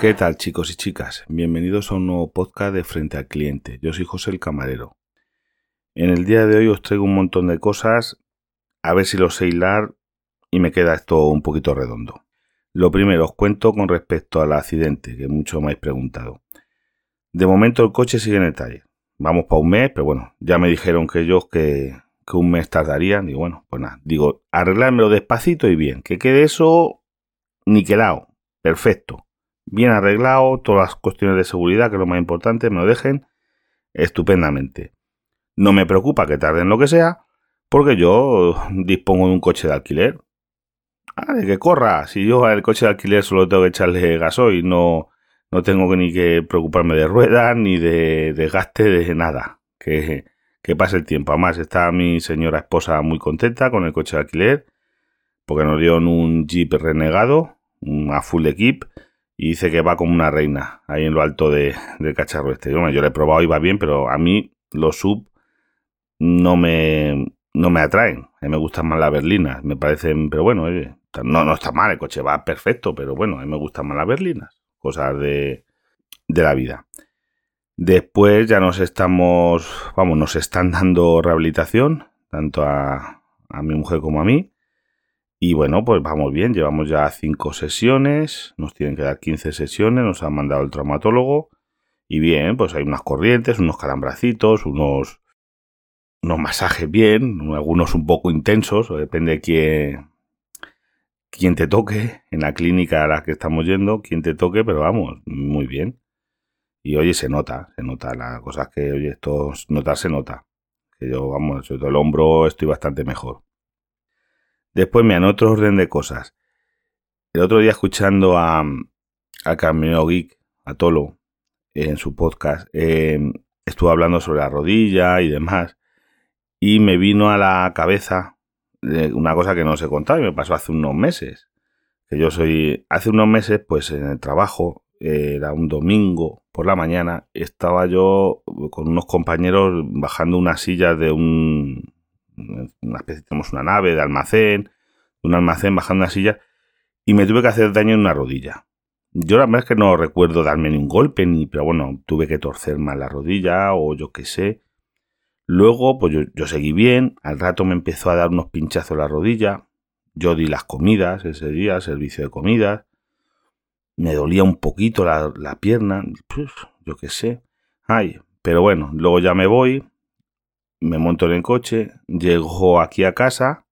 ¿Qué tal chicos y chicas? Bienvenidos a un nuevo podcast de Frente al Cliente. Yo soy José el Camarero. En el día de hoy os traigo un montón de cosas, a ver si lo sé hilar y me queda esto un poquito redondo. Lo primero, os cuento con respecto al accidente, que mucho me habéis preguntado. De momento el coche sigue en el taller. Vamos para un mes, pero bueno, ya me dijeron que ellos que, un mes tardarían. Y bueno, pues nada, digo, arreglármelo despacito y bien. Que quede eso niquelado, perfecto. Bien arreglado, todas las cuestiones de seguridad, que es lo más importante, me lo dejen estupendamente. No me preocupa que tarden lo que sea, porque yo dispongo de un coche de alquiler. Ah, de que corra. Si yo al coche de alquiler solo tengo que echarle gasoil, no, no tengo ni que preocuparme de ruedas, ni de desgaste, de nada. Que, que pase el tiempo. Además, está mi señora esposa muy contenta con el coche de alquiler, porque nos dieron un Jeep renegado, a full equip, y dice que va como una reina ahí en lo alto de, del cacharro este. Yo, yo lo he probado y va bien, pero a mí los sub no me, no me atraen. A mí me gustan más las berlinas, me parecen, pero bueno, no, no está mal, el coche va perfecto, pero bueno, a mí me gustan más las berlinas, cosas de, de la vida. Después ya nos estamos, vamos, nos están dando rehabilitación, tanto a, a mi mujer como a mí. Y bueno, pues vamos bien, llevamos ya cinco sesiones, nos tienen que dar 15 sesiones, nos han mandado el traumatólogo. Y bien, pues hay unas corrientes, unos calambracitos, unos unos masajes bien, algunos un poco intensos, depende de quién, quién te toque en la clínica a la que estamos yendo, quién te toque, pero vamos, muy bien. Y oye, se nota, se nota, la cosa es que, oye, esto notar se nota. Que yo, vamos, sobre todo el hombro estoy bastante mejor. Después me otro orden de cosas. El otro día escuchando a, a Carmelo Geek, a Tolo, en su podcast, eh, estuvo hablando sobre la rodilla y demás y me vino a la cabeza una cosa que no os he contado y me pasó hace unos meses. Que yo soy, hace unos meses, pues en el trabajo, era un domingo por la mañana, estaba yo con unos compañeros bajando unas sillas de un, una especie, tenemos una nave de almacén, un almacén bajando una silla y me tuve que hacer daño en una rodilla. Yo la verdad es que no recuerdo darme ni un golpe, ni, pero bueno, tuve que torcer mal la rodilla o yo qué sé. Luego, pues yo, seguí bien, al rato me empezó a dar unos pinchazos en la rodilla, yo di las comidas ese día, servicio de comidas, me dolía un poquito la, pierna, pues, yo qué sé, ay, pero bueno, luego ya me voy, me monto en el coche, llego aquí a casa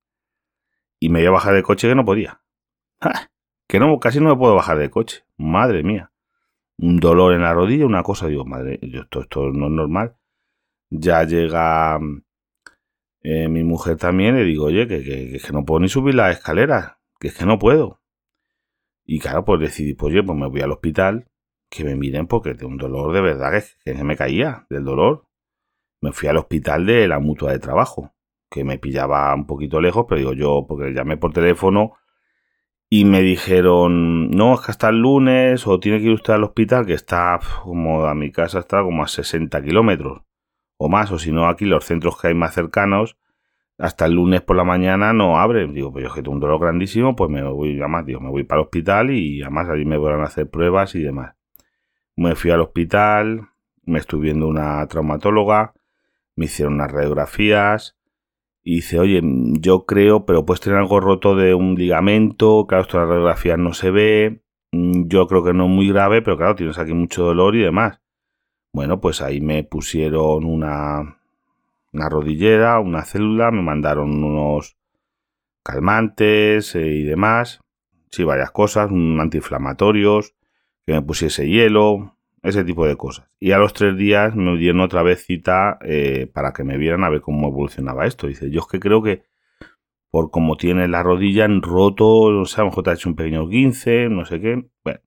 y me voy a bajar del coche que no podía. Que no, casi no me puedo bajar del coche, madre mía. Un dolor en la rodilla, una cosa, digo, madre, esto, esto no es normal ya llega eh, mi mujer también, le digo, oye, que, que, que, no puedo ni subir las escaleras, que es que no puedo. Y claro, pues decidí, pues oye, pues me voy al hospital, que me miren porque tengo un dolor de verdad que, que me caía del dolor. Me fui al hospital de la mutua de trabajo, que me pillaba un poquito lejos, pero digo yo, porque llamé por teléfono y me dijeron, no, es que hasta el lunes o tiene que ir usted al hospital, que está como a mi casa, está como a 60 kilómetros o más, o si no, aquí los centros que hay más cercanos, hasta el lunes por la mañana no abren. Digo, pues yo que tengo un dolor grandísimo, pues me voy, además, digo, me voy para el hospital y además allí me a hacer pruebas y demás. Me fui al hospital, me estuve viendo una traumatóloga, me hicieron unas radiografías y dice, oye, yo creo, pero puedes tener algo roto de un ligamento, claro, esto en las radiografías no se ve, mm, yo creo que no es muy grave, pero claro, tienes aquí mucho dolor y demás. Bueno, pues ahí me pusieron una, una rodillera, una célula, me mandaron unos calmantes eh, y demás. Sí, varias cosas, un antiinflamatorios, que me pusiese hielo, ese tipo de cosas. Y a los tres días me dieron otra vez cita eh, para que me vieran a ver cómo evolucionaba esto. Dice, yo es que creo que por como tiene la rodilla en roto, no sé, a lo mejor te ha hecho un pequeño 15, no sé qué. Bueno,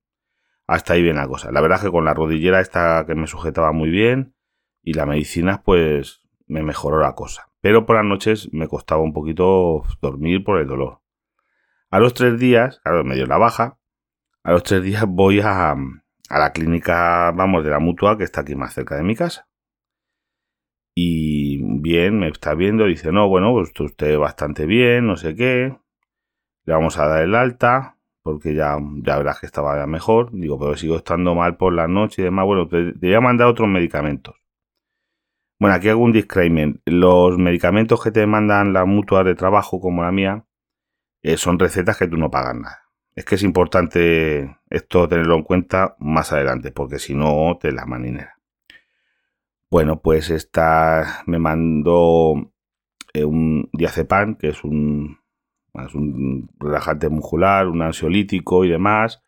hasta ahí bien la cosa. La verdad es que con la rodillera esta que me sujetaba muy bien y la medicina pues me mejoró la cosa. Pero por las noches me costaba un poquito dormir por el dolor. A los tres días, claro, me dio la baja, a los tres días voy a, a la clínica, vamos, de la mutua que está aquí más cerca de mi casa. Y bien, me está viendo, dice, no, bueno, pues usted bastante bien, no sé qué. Le vamos a dar el alta, porque ya, ya verás que estaba ya mejor. Digo, pero sigo estando mal por la noche y demás. Bueno, te, voy a mandar otros medicamentos. Bueno, aquí hago un disclaimer. Los medicamentos que te mandan las mutuas de trabajo, como la mía, eh, son recetas que tú no pagas nada. Es que es importante esto tenerlo en cuenta más adelante, porque si no, te la maninera. Bueno, pues esta me mandó eh, un diazepam, que es un, un relajante muscular, un ansiolítico y demás,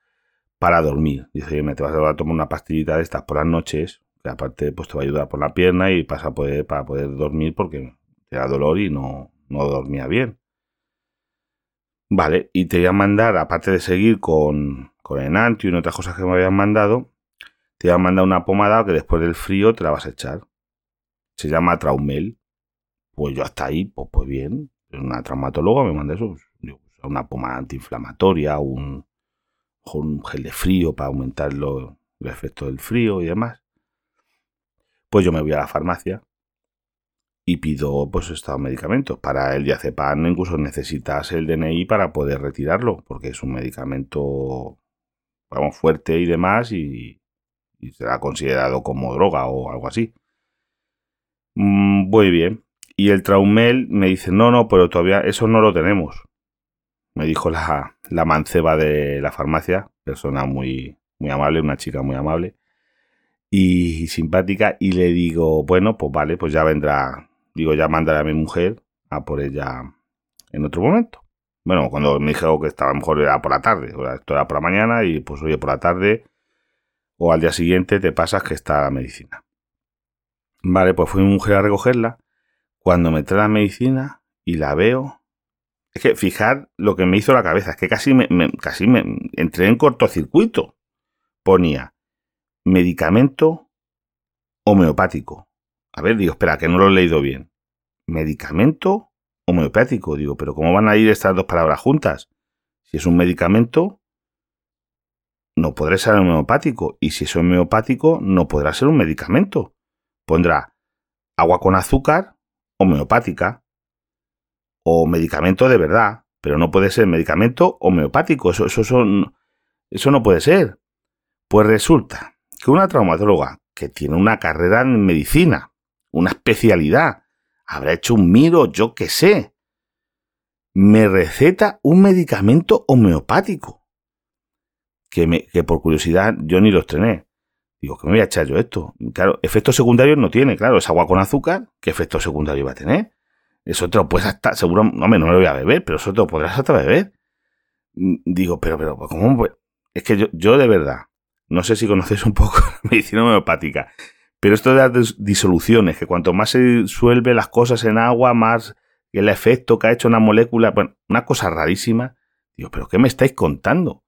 para dormir. Dice, oye, me te vas a tomar una pastillita de estas por las noches, que aparte pues te va a ayudar por la pierna y pasa para poder dormir porque te da dolor y no, no dormía bien. Vale, y te voy a mandar, aparte de seguir con, con Enantio y otras cosas que me habían mandado, te voy a mandar una pomada que después del frío te la vas a echar. Se llama Traumel. Pues yo hasta ahí, pues, pues bien. Una traumatóloga me manda eso. Pues, una pomada antiinflamatoria, un, un gel de frío para aumentar el efecto del frío y demás. Pues yo me voy a la farmacia y pido pues estos medicamentos. Para el diazepam incluso necesitas el DNI para poder retirarlo, porque es un medicamento vamos, fuerte y demás y, será considerado como droga o algo así. Mm, muy bien. Y el Traumel me dice, no, no, pero todavía eso no lo tenemos. Me dijo la, la manceba de la farmacia, persona muy, muy amable, una chica muy amable y simpática. Y le digo, bueno, pues vale, pues ya vendrá digo, ya mandaré a mi mujer a por ella en otro momento. Bueno, cuando me dijo que estaba mejor era por la tarde, esto era por la mañana y pues oye, por la tarde o al día siguiente te pasas que está la medicina. Vale, pues fui mi mujer a recogerla. Cuando me trae la medicina y la veo, es que fijar lo que me hizo la cabeza, es que casi me, casi me entré en cortocircuito. Ponía medicamento homeopático. A ver, digo, espera, que no lo he leído bien. ¿Medicamento homeopático? Digo, pero ¿cómo van a ir estas dos palabras juntas? Si es un medicamento, no podrá ser homeopático. Y si es homeopático, no podrá ser un medicamento. Pondrá agua con azúcar homeopática o medicamento de verdad, pero no puede ser medicamento homeopático. Eso, eso, eso, eso no puede ser. Pues resulta que una traumatóloga que tiene una carrera en medicina, una especialidad, habrá hecho un miro, yo qué sé. Me receta un medicamento homeopático. Que, me, que por curiosidad yo ni lo estrené. Digo, ¿qué me voy a echar yo esto? Claro, efectos secundarios no tiene, claro, es agua con azúcar, ¿qué efecto secundario va a tener? Eso te lo puedes hasta, seguro, no, no lo voy a beber, pero eso te lo podrás hasta beber. Mm, digo, pero, pero, ¿cómo? Es que yo, yo de verdad, no sé si conocéis un poco la medicina homeopática. Pero esto de las disoluciones, que cuanto más se disuelve las cosas en agua, más el efecto que ha hecho una molécula, bueno, una cosa rarísima. Digo, ¿pero qué me estáis contando?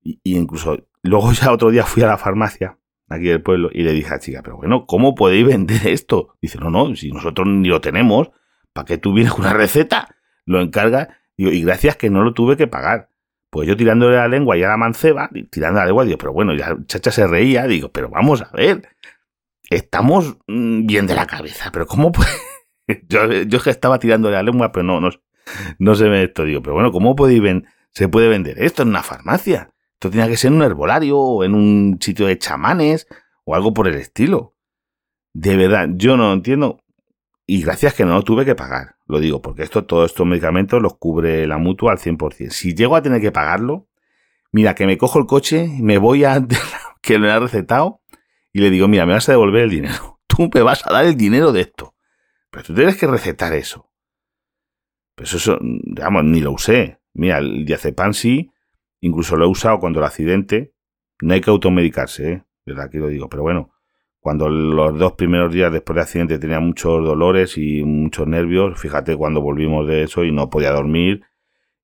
Y, incluso luego ya otro día fui a la farmacia aquí del pueblo y le dije a la chica, pero bueno, ¿cómo podéis vender esto? Dice, no, no, si nosotros ni lo tenemos, ¿para qué tú vienes con una receta? Lo encarga, y gracias que no lo tuve que pagar. Pues yo tirándole la lengua y a la manceba, tirando la lengua, digo, pero bueno, ya chacha se reía, digo, pero vamos a ver, estamos mm, bien de la cabeza, pero ¿cómo puede? yo, yo que estaba tirándole la lengua, pero no, no, no se ve esto, digo, pero bueno, ¿cómo puede se puede vender esto en una farmacia? Esto tenía que ser en un herbolario o en un sitio de chamanes o algo por el estilo. De verdad, yo no entiendo. Y gracias que no lo tuve que pagar. Lo digo, porque esto, todos estos medicamentos los cubre la mutua al 100%. Si llego a tener que pagarlo, mira, que me cojo el coche, me voy a que lo ha recetado y le digo, mira, me vas a devolver el dinero. Tú me vas a dar el dinero de esto. Pero tú tienes que recetar eso. Pues eso, digamos, ni lo usé. Mira, el diazepam sí, incluso lo he usado cuando el accidente. No hay que automedicarse, ¿eh? Verdad que lo digo. Pero bueno, cuando los dos primeros días después del accidente tenía muchos dolores y muchos nervios, fíjate cuando volvimos de eso y no podía dormir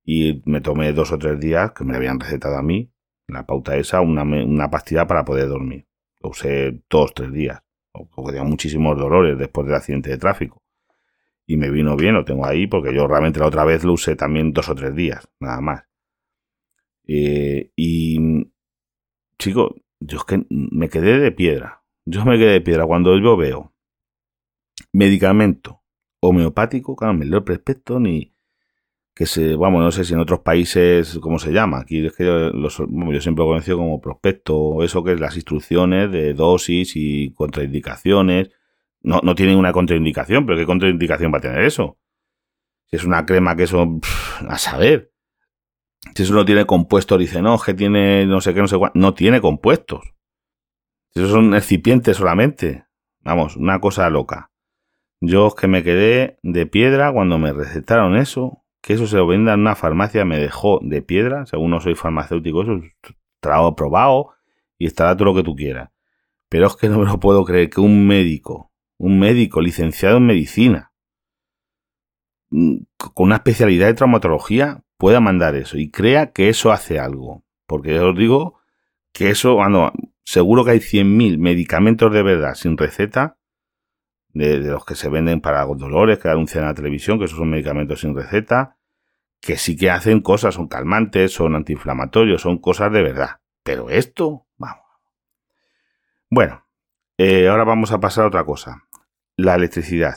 y me tomé dos o tres días, que me habían recetado a mí, la pauta esa, una, una pastilla para poder dormir. Lo usé dos, tres días, porque tenía muchísimos dolores después del accidente de tráfico. Y me vino bien, lo tengo ahí, porque yo realmente la otra vez lo usé también dos o tres días, nada más. Eh, y, chico, yo es que me quedé de piedra. Yo me quedé de piedra cuando yo veo medicamento homeopático, claro, me leo el prospecto ni que se, vamos, no sé si en otros países, ¿cómo se llama? Aquí es que yo, yo siempre lo conocido como prospecto, eso que es las instrucciones de dosis y contraindicaciones. No, no tienen una contraindicación, pero ¿qué contraindicación va a tener eso? Si es una crema que eso, a saber. Si eso no tiene compuestos, dice, no, que tiene no sé qué, no sé cuál. No tiene compuestos. Si eso son excipientes solamente. Vamos, una cosa loca. Yo es que me quedé de piedra cuando me recetaron eso, que eso se lo venda en una farmacia me dejó de piedra, según no soy farmacéutico, eso trabajo probado y estará todo lo que tú quieras. Pero es que no me lo puedo creer que un médico, un médico licenciado en medicina, mm, con una especialidad de traumatología, pueda mandar eso y crea que eso hace algo. Porque yo os digo que eso, cuando seguro que hay 100.000 medicamentos de verdad sin receta de, los que se venden para dolores, que anuncian en la televisión, que esos son medicamentos sin receta, que sí que hacen cosas, son calmantes, son antiinflamatorios, son cosas de verdad. Pero esto, vamos. Bueno, eh, ahora vamos a pasar a otra cosa. La electricidad.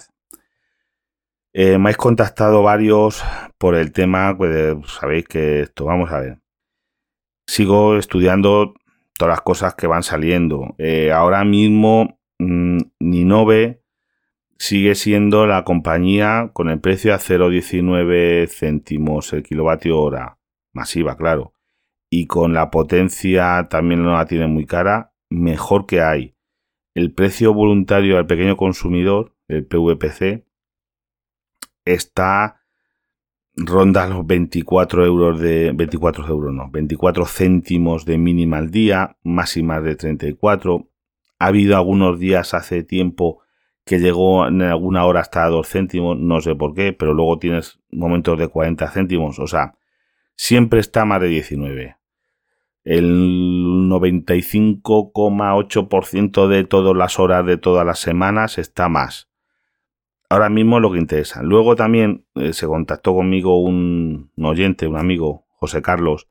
Eh, me habéis contactado varios por el tema, pues sabéis que esto, vamos a ver. Sigo estudiando todas las cosas que van saliendo. Eh, ahora mismo mmm, Ninove sigue siendo la compañía con el precio a 0,19 céntimos el kilovatio hora, masiva, claro, y con la potencia también no la tiene muy cara, mejor que hay. El precio voluntario al pequeño consumidor, el PVPC, está ronda los 24 euros de 24 euros no 24 céntimos de mínima al día máximas de 34 ha habido algunos días hace tiempo que llegó en alguna hora hasta 2 céntimos, no sé por qué, pero luego tienes momentos de 40 céntimos, o sea, siempre está más de 19. El 95,8% de todas las horas de todas las semanas está más. Ahora mismo es lo que interesa. Luego también eh, se contactó conmigo un, un, oyente, un amigo, José Carlos,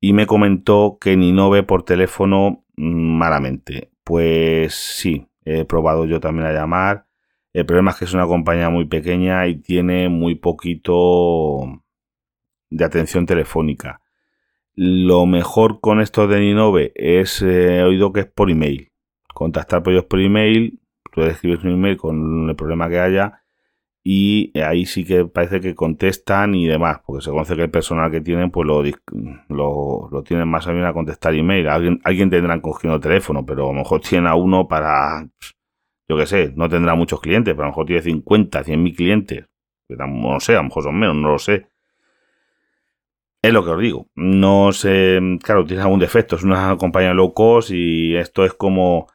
y me comentó que ni no ve por teléfono mm, malamente. Pues sí, he probado yo también a llamar. El problema es que es una compañía muy pequeña y tiene muy poquito de atención telefónica. Lo mejor con esto de Ninove es, eh, he oído que es por email. Contactar por ellos por email, puedes escribir un email con el problema que haya y ahí sí que parece que contestan y demás, porque se conoce que el personal que tienen pues lo, lo, tienen más a bien a contestar email. Alguien, alguien tendrán cogiendo el teléfono, pero a lo mejor tiene a uno para, yo qué sé, no tendrá muchos clientes, pero a lo mejor tiene 50, 100 mil clientes. No sé, a lo mejor son menos, no lo sé. Es lo que os digo. No sé, claro, tiene algún defecto, es una compañía low cost y esto es como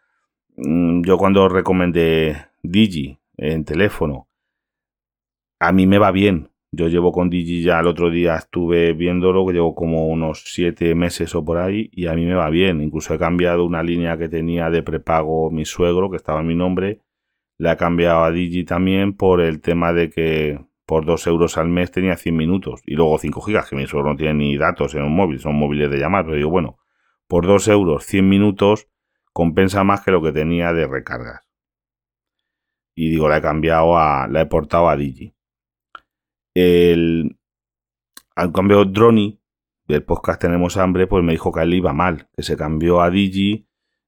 mm, yo cuando recomendé Digi en teléfono a mí me va bien. Yo llevo con Digi ya el otro día estuve viéndolo, que llevo como unos siete meses o por ahí, y a mí me va bien. Incluso he cambiado una línea que tenía de prepago mi suegro, que estaba en mi nombre, la he cambiado a Digi también por el tema de que por dos euros al mes tenía 100 minutos y luego 5 gigas, que mi suegro no tiene ni datos en un móvil, son móviles de llamar, pero digo, bueno, por dos euros 100 minutos compensa más que lo que tenía de recargas. Y digo, la he cambiado a, la he portado a Digi. El, al cambio, Droni, del podcast Tenemos Hambre, pues me dijo que él iba mal, que se cambió a Digi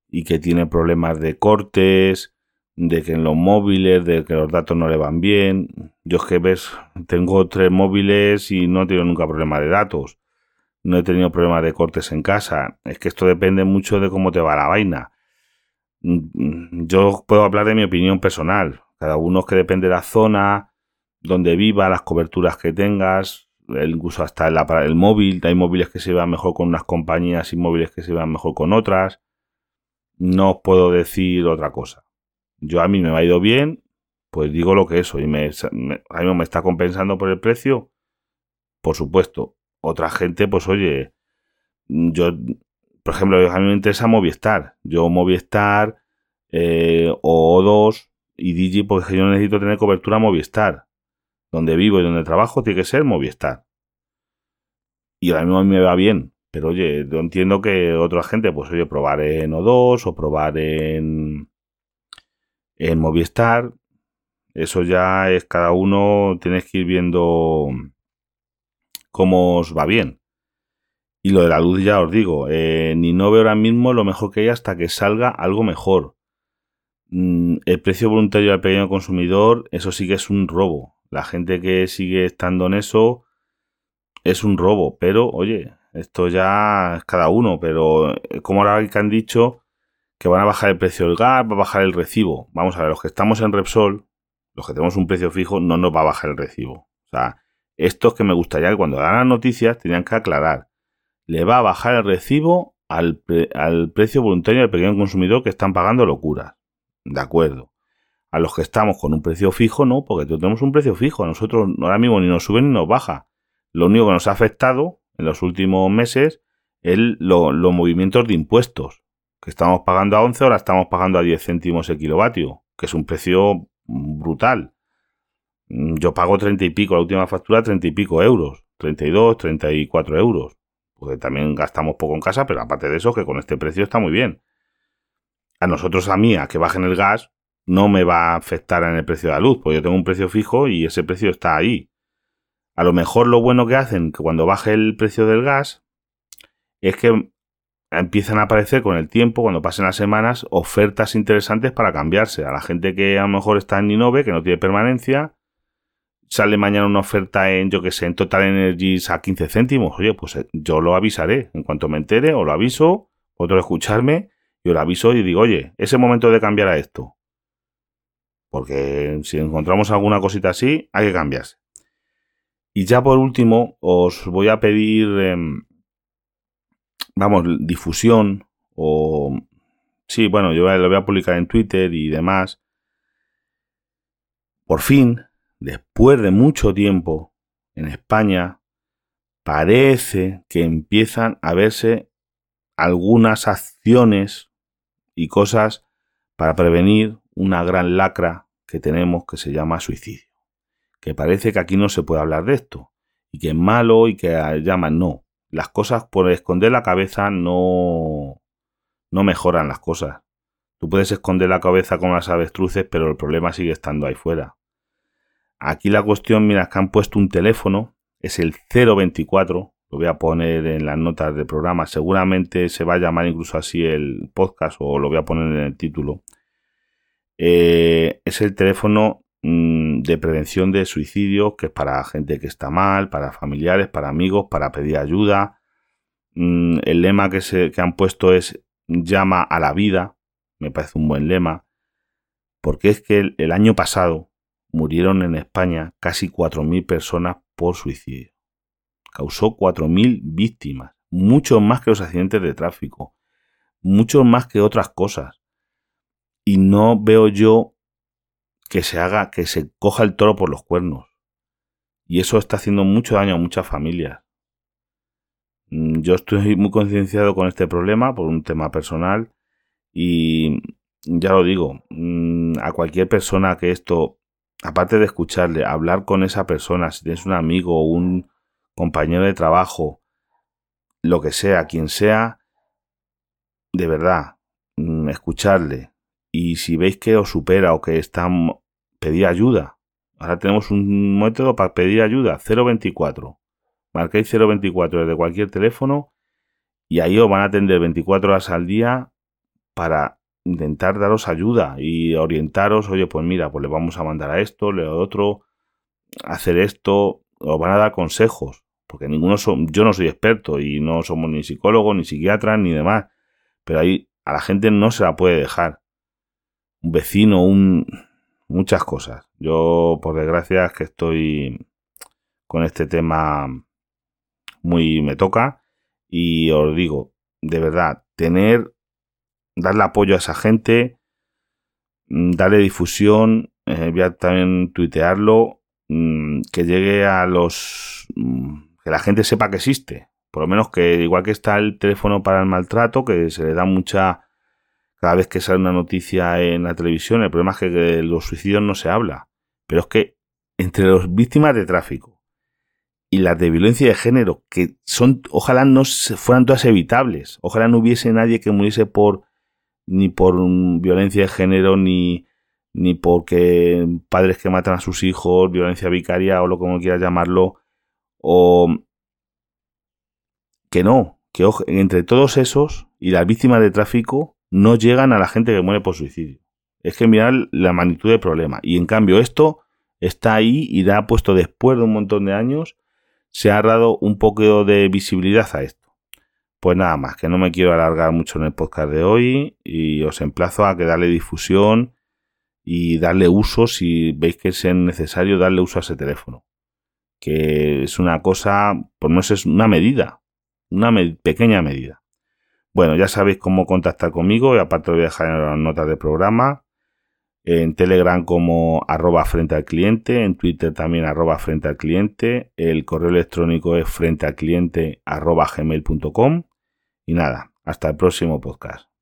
y que tiene problemas de cortes, de que en los móviles, de que los datos no le van bien. Yo es que ves, tengo tres móviles y no he tenido nunca problema de datos. No he tenido problemas de cortes en casa. Es que esto depende mucho de cómo te va la vaina. Yo puedo hablar de mi opinión personal. Cada uno es que depende de la zona, donde viva, las coberturas que tengas, incluso hasta el, móvil. Hay móviles que se van mejor con unas compañías y móviles que se van mejor con otras. No os puedo decir otra cosa. Yo a mí me ha ido bien, pues digo lo que es. Y me, a mí me está compensando por el precio. Por supuesto. Otra gente, pues oye, yo, por ejemplo, a mí me interesa Movistar. Yo Movistar eh, o O2 y Digi, porque yo necesito tener cobertura Movistar donde vivo y donde trabajo tiene que ser Movistar. Y ahora mismo a mí me va bien. Pero oye, yo entiendo que otra gente, pues oye, probar en O2 o probar en, en Movistar. Eso ya es cada uno, tienes que ir viendo cómo os va bien. Y lo de la luz ya os digo, eh, ni no veo ahora mismo lo mejor que hay hasta que salga algo mejor. Mm, el precio voluntario al pequeño consumidor, eso sí que es un robo. La gente que sigue estando en eso es un robo, pero oye, esto ya es cada uno, pero eh, como ahora que han dicho que van a bajar el precio del gas, va a bajar el recibo. Vamos a ver, los que estamos en Repsol, los que tenemos un precio fijo, no nos va a bajar el recibo. O sea, esto es que me gustaría que cuando dan las noticias tenían que aclarar. Le va a bajar el recibo al, al precio voluntario del pequeño consumidor que están pagando locuras. De acuerdo. A los que estamos con un precio fijo, no, porque tenemos un precio fijo. A nosotros ahora mismo ni nos sube ni nos baja. Lo único que nos ha afectado en los últimos meses es los movimientos de impuestos. Que estamos pagando a 11, ahora estamos pagando a 10 céntimos el kilovatio, que es un precio brutal. Yo pago 30 y pico, la última factura 30 y pico euros, 32, 34 euros. Porque también gastamos poco en casa, pero aparte de eso, que con este precio está muy bien a nosotros, a mí, a que bajen el gas, no me va a afectar en el precio de la luz, porque yo tengo un precio fijo y ese precio está ahí. A lo mejor lo bueno que hacen que cuando baje el precio del gas es que empiezan a aparecer con el tiempo, cuando pasen las semanas, ofertas interesantes para cambiarse. A la gente que a lo mejor está en Ninove, que no tiene permanencia, sale mañana una oferta en, yo que sé, en Total Energies a 15 céntimos. Oye, pues eh, yo lo avisaré. En cuanto me entere, o lo aviso, otro escucharme yo le aviso y digo, oye, ese momento de cambiar a esto. Porque si encontramos alguna cosita así, hay que cambiarse. Y ya por último, os voy a pedir, em, vamos, difusión o... Sí, bueno, yo lo voy a publicar en Twitter y demás. Por fin, después de mucho tiempo, en España, parece que empiezan a verse algunas acciones y cosas para prevenir una gran lacra que tenemos que se llama suicidio. Que parece que aquí no se puede hablar de esto y que es malo y que llaman no. Las cosas por esconder la cabeza no no mejoran las cosas. Tú puedes esconder la cabeza con las avestruces, pero el problema sigue estando ahí fuera. Aquí la cuestión, mira, que han puesto un teléfono, es el 024 lo voy a poner en las notas del programa, seguramente se va a llamar incluso así el podcast o lo voy a poner en el título, eh, es el teléfono mm, de prevención de suicidio, que es para gente que está mal, para familiares, para amigos, para pedir ayuda. Mm, el lema que, se, han puesto es llama a la vida, me parece un buen lema, porque es que el año pasado murieron en España casi 4.000 personas por suicidio causó 4.000 víctimas, mucho más que los accidentes de tráfico, mucho más que otras cosas. Y no veo yo que se haga, que se coja el toro por los cuernos. Y eso está haciendo mucho daño a muchas familias. Mm, yo estoy muy concienciado con este problema por un tema personal y ya lo digo, mm, a cualquier persona que esto, aparte de escucharle, hablar con esa persona, si tienes un amigo o un, compañero de trabajo, lo que sea, quien sea, de verdad, mm, escucharle. Y si veis que os supera o que está, pedir ayuda. Ahora tenemos un método para pedir ayuda, 024. Marquéis 024 desde cualquier teléfono y ahí os van a atender 24 horas al día para intentar daros ayuda y orientaros, oye, pues mira, pues le vamos a mandar a esto, le a otro, hacer esto, os van a dar consejos porque ninguno son, yo no soy experto y no somos ni psicólogos, ni psiquiatras, ni demás, pero ahí a la gente no se la puede dejar. Un vecino, un, muchas cosas. Yo, por desgracia, es que estoy con este tema muy me toca y os digo, de verdad, tener, darle apoyo a esa gente, mm, darle difusión, eh, voy a también tuitearlo, mm, que llegue a los mm, que la gente sepa que existe. Por lo menos que, igual que está el teléfono para el maltrato, que se le da mucha. Cada vez que sale una noticia en la televisión, el problema es que de los suicidios no se habla. Pero es que entre las víctimas de tráfico y las de violencia de género, que son, ojalá no fueran todas evitables. Ojalá no hubiese nadie que muriese por ni por violencia de género, ni, ni porque padres que matan a sus hijos, violencia vicaria o lo como quieras llamarlo, o que no, que entre todos esos y las víctimas de tráfico no llegan a la gente que muere por suicidio. Es que mirar la magnitud del problema. Y en cambio esto está ahí y da puesto después de un montón de años, se ha dado un poco de visibilidad a esto. Pues nada más, que no me quiero alargar mucho en el podcast de hoy y os emplazo a que darle difusión y darle uso si veis que es necesario darle uso a ese teléfono. Que es una cosa, pues no es una medida, una pequeña medida. Bueno, ya sabéis cómo contactar conmigo y aparte lo voy a dejar en las notas del programa. En Telegram como arroba frente al cliente, en Twitter también arroba frente al cliente, el correo electrónico es frente al cliente arroba gmail.com y nada, hasta el próximo podcast.